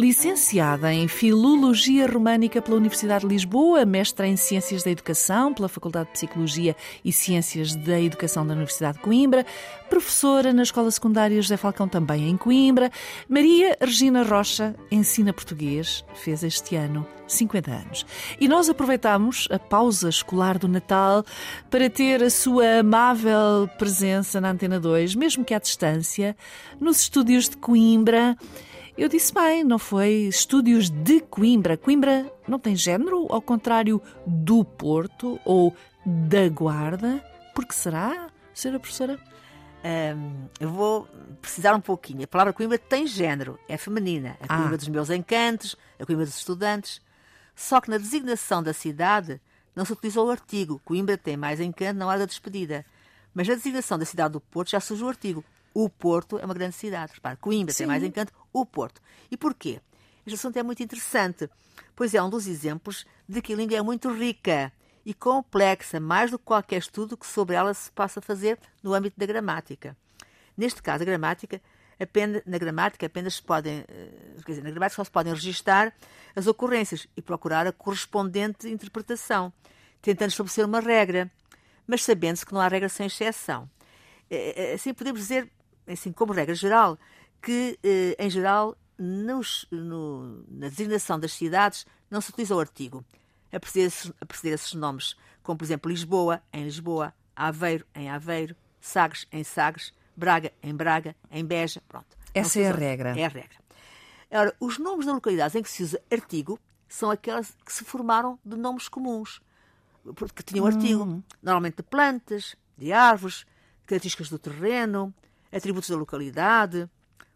Licenciada em Filologia Românica pela Universidade de Lisboa, mestra em Ciências da Educação pela Faculdade de Psicologia e Ciências da Educação da Universidade de Coimbra, professora na Escola Secundária José Falcão também em Coimbra, Maria Regina Rocha ensina português, fez este ano 50 anos. E nós aproveitamos a pausa escolar do Natal para ter a sua amável presença na Antena 2, mesmo que à distância, nos estúdios de Coimbra. Eu disse bem, não foi estúdios de Coimbra. Coimbra não tem género, ao contrário do Porto ou da Guarda. Por que será, senhora professora? Um, eu vou precisar um pouquinho. A palavra Coimbra tem género, é feminina. A Coimbra ah. dos meus encantos, a Coimbra dos estudantes. Só que na designação da cidade não se utilizou o artigo. Coimbra tem mais encanto na hora da despedida. Mas na designação da cidade do Porto já surgiu o artigo. O Porto é uma grande cidade. Repare, Coimbra Sim. tem mais encanto, o Porto. E porquê? Este assunto é muito interessante, pois é um dos exemplos de que a língua é muito rica e complexa, mais do que qualquer estudo que sobre ela se possa fazer no âmbito da gramática. Neste caso, a gramática, apenas, na gramática apenas se podem, eh, quer dizer, na gramática só se podem registar as ocorrências e procurar a correspondente interpretação, tentando estabelecer uma regra, mas sabendo-se que não há regra sem exceção. Eh, eh, assim podemos dizer, assim como regra geral, que, eh, em geral, nos, no, na designação das cidades não se utiliza o artigo. A preceder, a preceder esses nomes, como por exemplo Lisboa, em Lisboa, Aveiro, em Aveiro, Sagres, em Sagres, Braga, em Braga, em Beja, pronto. Essa é a regra. É a regra. Ora, os nomes das localidades em que se usa artigo são aquelas que se formaram de nomes comuns, porque tinham hum. artigo, normalmente de plantas, de árvores, características do terreno, atributos da localidade,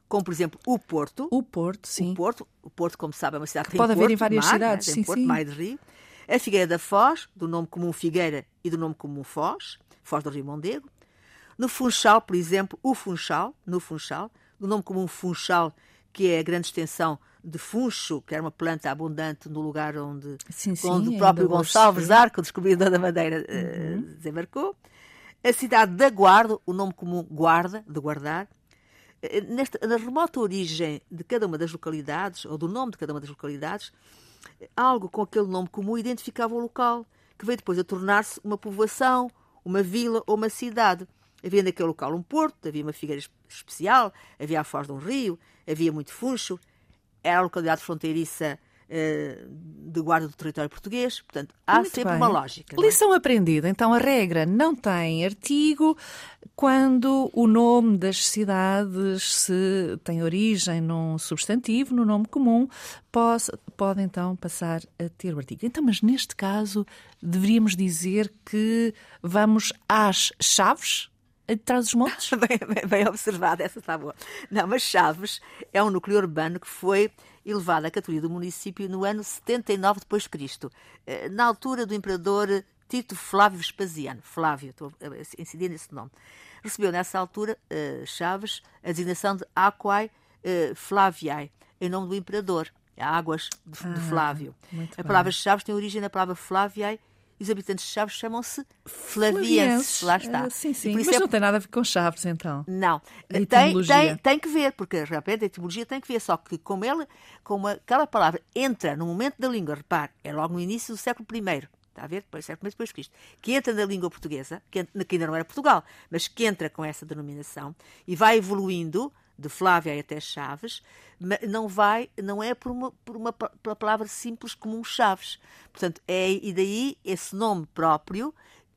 como por exemplo o Porto. O Porto, sim. O Porto, o Porto como sabe, é uma cidade que, que pode haver em várias mar, cidades, né? sim, Porto, sim. Maio de Rio. A Figueira da Foz, do nome comum Figueira e do nome comum Foz, Foz do Rio Mondego. No Funchal, por exemplo, o Funchal, no Funchal, do nome comum Funchal, que é a grande extensão de funcho, que era uma planta abundante no lugar onde, sim, sim, onde o próprio Gonçalves Arco, descobridor da Madeira, uhum. uh, desembarcou. A cidade da Guarda, o nome comum Guarda, de guardar, eh, nesta, na remota origem de cada uma das localidades, ou do nome de cada uma das localidades, algo com aquele nome comum identificava o local, que veio depois a tornar-se uma povoação, uma vila ou uma cidade. Havia naquele local um porto, havia uma figueira especial, havia a foz de um rio, havia muito funcho, era a localidade fronteiriça de guarda do território português. Portanto, há Muito sempre bem. uma lógica. é? Lição aprendida. Então, a regra não tem artigo quando o nome das cidades se tem origem num substantivo, no nome comum, pode, pode então passar a ter o artigo. Então, mas neste caso, deveríamos dizer que vamos às chaves trás dos montes? bem, bem, bem observado, essa está boa. Não, mas Chaves é um núcleo urbano que foi elevado à categoria do município no ano 79 depois de Cristo, eh, na altura do imperador Tito Flávio Vespasiano. Flávio, estou a incidir nesse nome. Recebeu nessa altura eh, Chaves a designação de Aquae eh, Flaviae, em nome do imperador. Águas de, Ah, Flávio. A palavra Chaves tem origem na palavra Flaviae e os habitantes de Chaves chamam-se Flavienses. Lá está. Ah, sim, sim. Mas é não tem nada a ver com chaves, então. não, tem, tem, tem que ver, porque de repente a etimologia tem que ver, só que como, ele, como aquela palavra entra no momento da língua, repare, é logo no início do século I, está a ver? Depois, século I depois de Cristo, que entra na língua portuguesa, que, que ainda não era Portugal, mas que entra com essa denominação e vai evoluindo de Flávia até Chaves, não vai, não é por uma, por uma pela palavra simples como um Chaves. Portanto, é e daí esse nome próprio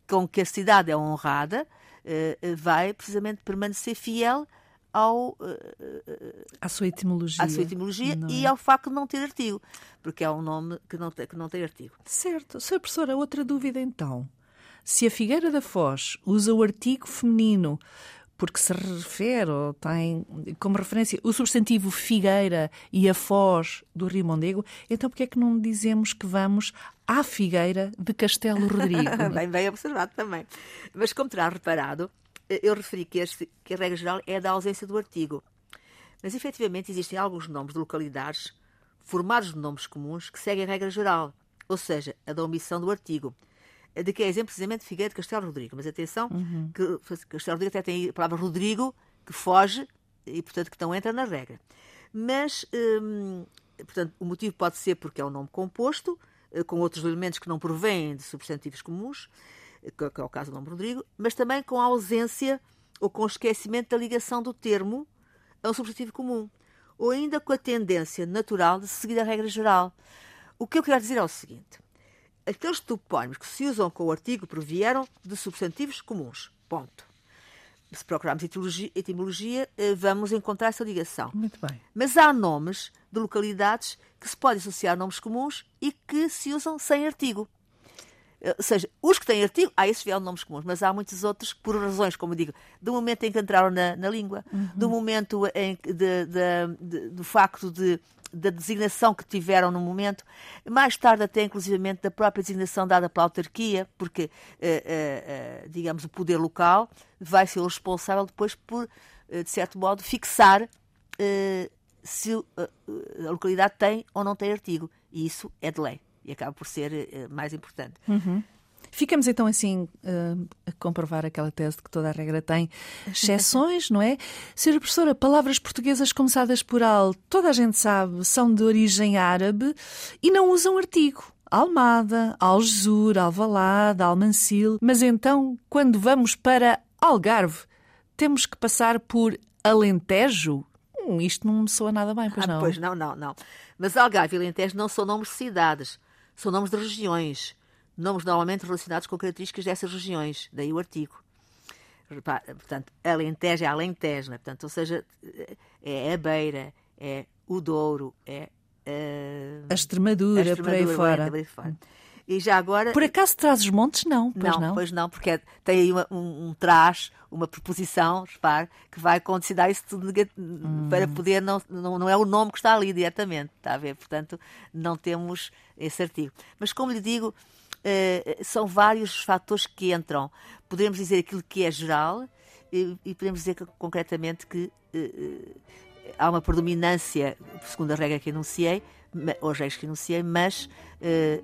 com que a cidade é honrada eh, eh, vai precisamente permanecer fiel ao, eh, À sua etimologia. à sua etimologia não e é? ao facto de não ter artigo, porque é um nome que não tem, que não tem artigo. Certo. Sra. Professora, outra dúvida então. Se a Figueira da Foz usa o artigo feminino porque se refere ou tem como referência o substantivo Figueira e a Foz do Rio Mondego, então porquê é que não dizemos que vamos à Figueira de Castelo Rodrigo? bem, bem observado também. Mas como terá reparado, eu referi que, este- que a regra geral é da ausência do artigo. Mas efetivamente existem alguns nomes de localidades formados de nomes comuns que seguem a regra geral, ou seja, a da omissão do artigo. De que é exemplo precisamente Figueiredo Castelo Rodrigo. Mas atenção, uhum. que Castelo Rodrigo até tem a palavra Rodrigo, que foge e, portanto, que não entra na regra. Mas, hum, portanto, o motivo pode ser porque é um nome composto, eh, com outros elementos que não provêm de substantivos comuns, eh, que é o caso do nome Rodrigo, mas também com a ausência ou com o esquecimento da ligação do termo a um substantivo comum, ou ainda com a tendência natural de seguir a regra geral. O que eu quero dizer é o seguinte: aqueles topónimos que se usam com o artigo provieram de substantivos comuns. Ponto. Se procurarmos etimologia, etimologia, eh, vamos encontrar essa ligação. Muito bem. Mas há nomes de localidades que se podem associar a nomes comuns e que se usam sem artigo. Eh, ou seja, os que têm artigo, há esses vieram nomes comuns, mas há muitos outros que, por razões, como digo, do momento em que entraram na, na língua, uhum. do momento em, de, de, de, do facto de da designação que tiveram no momento, mais tarde até inclusivamente da própria designação dada pela autarquia, porque, eh, eh, digamos, o poder local vai ser o responsável depois por, de certo modo, fixar se a localidade tem ou não tem artigo. E isso é de lei e acaba por ser mais importante. Uhum. Ficamos então assim uh, a comprovar aquela tese de que toda a regra tem exceções, não é? Senhora professora, palavras portuguesas começadas por al, toda a gente sabe, são de origem árabe e não usam artigo. Almada, Algesur, Alvalade, Almancil. Mas então, quando vamos para Algarve, temos que passar por Alentejo? Hum, isto não me soa nada bem, pois não? Ah, pois não, não, não. Mas Algarve e Alentejo não são nomes de cidades são nomes de regiões, nomes normalmente relacionados com características dessas regiões, daí o artigo. Portanto, Alentejo é Alentejo, né? Portanto, ou seja, é a Beira, é o Douro, é uh, a, Extremadura, a Extremadura, por aí fora. Por aí fora. E já agora. Por acaso traz os montes? Não, pois não. não. Pois não, porque é, tem aí uma, um, um trás, uma preposição, repare, que vai condicionar isso tudo hum. para poder. Não, não, não é o nome que está ali diretamente, está a ver? Portanto, não temos esse artigo. Mas, como lhe digo, são vários os fatores que entram. Podemos dizer aquilo que é geral e, e podemos dizer que, concretamente que. Uh, há uma predominância, segundo a regra que enunciei, os reis que enunciei, mas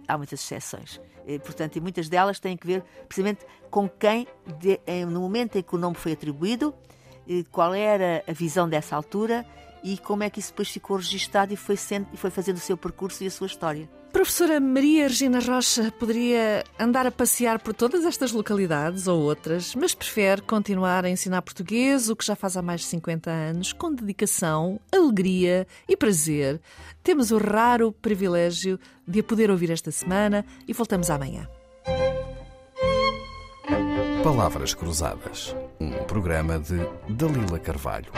há muitas exceções. Portanto, e muitas delas têm que ver precisamente com quem, no momento em que o nome foi atribuído, qual era a visão dessa altura e como é que isso depois ficou registado e foi, sendo, e foi fazendo o seu percurso e a sua história. Professora Maria Regina Rocha poderia andar a passear por todas estas localidades ou outras, mas prefere continuar a ensinar português, o que já faz há mais de 50 anos, com dedicação, alegria e prazer. Temos o raro privilégio de a poder ouvir esta semana e voltamos amanhã. Palavras Cruzadas, um programa de Dalila Carvalho.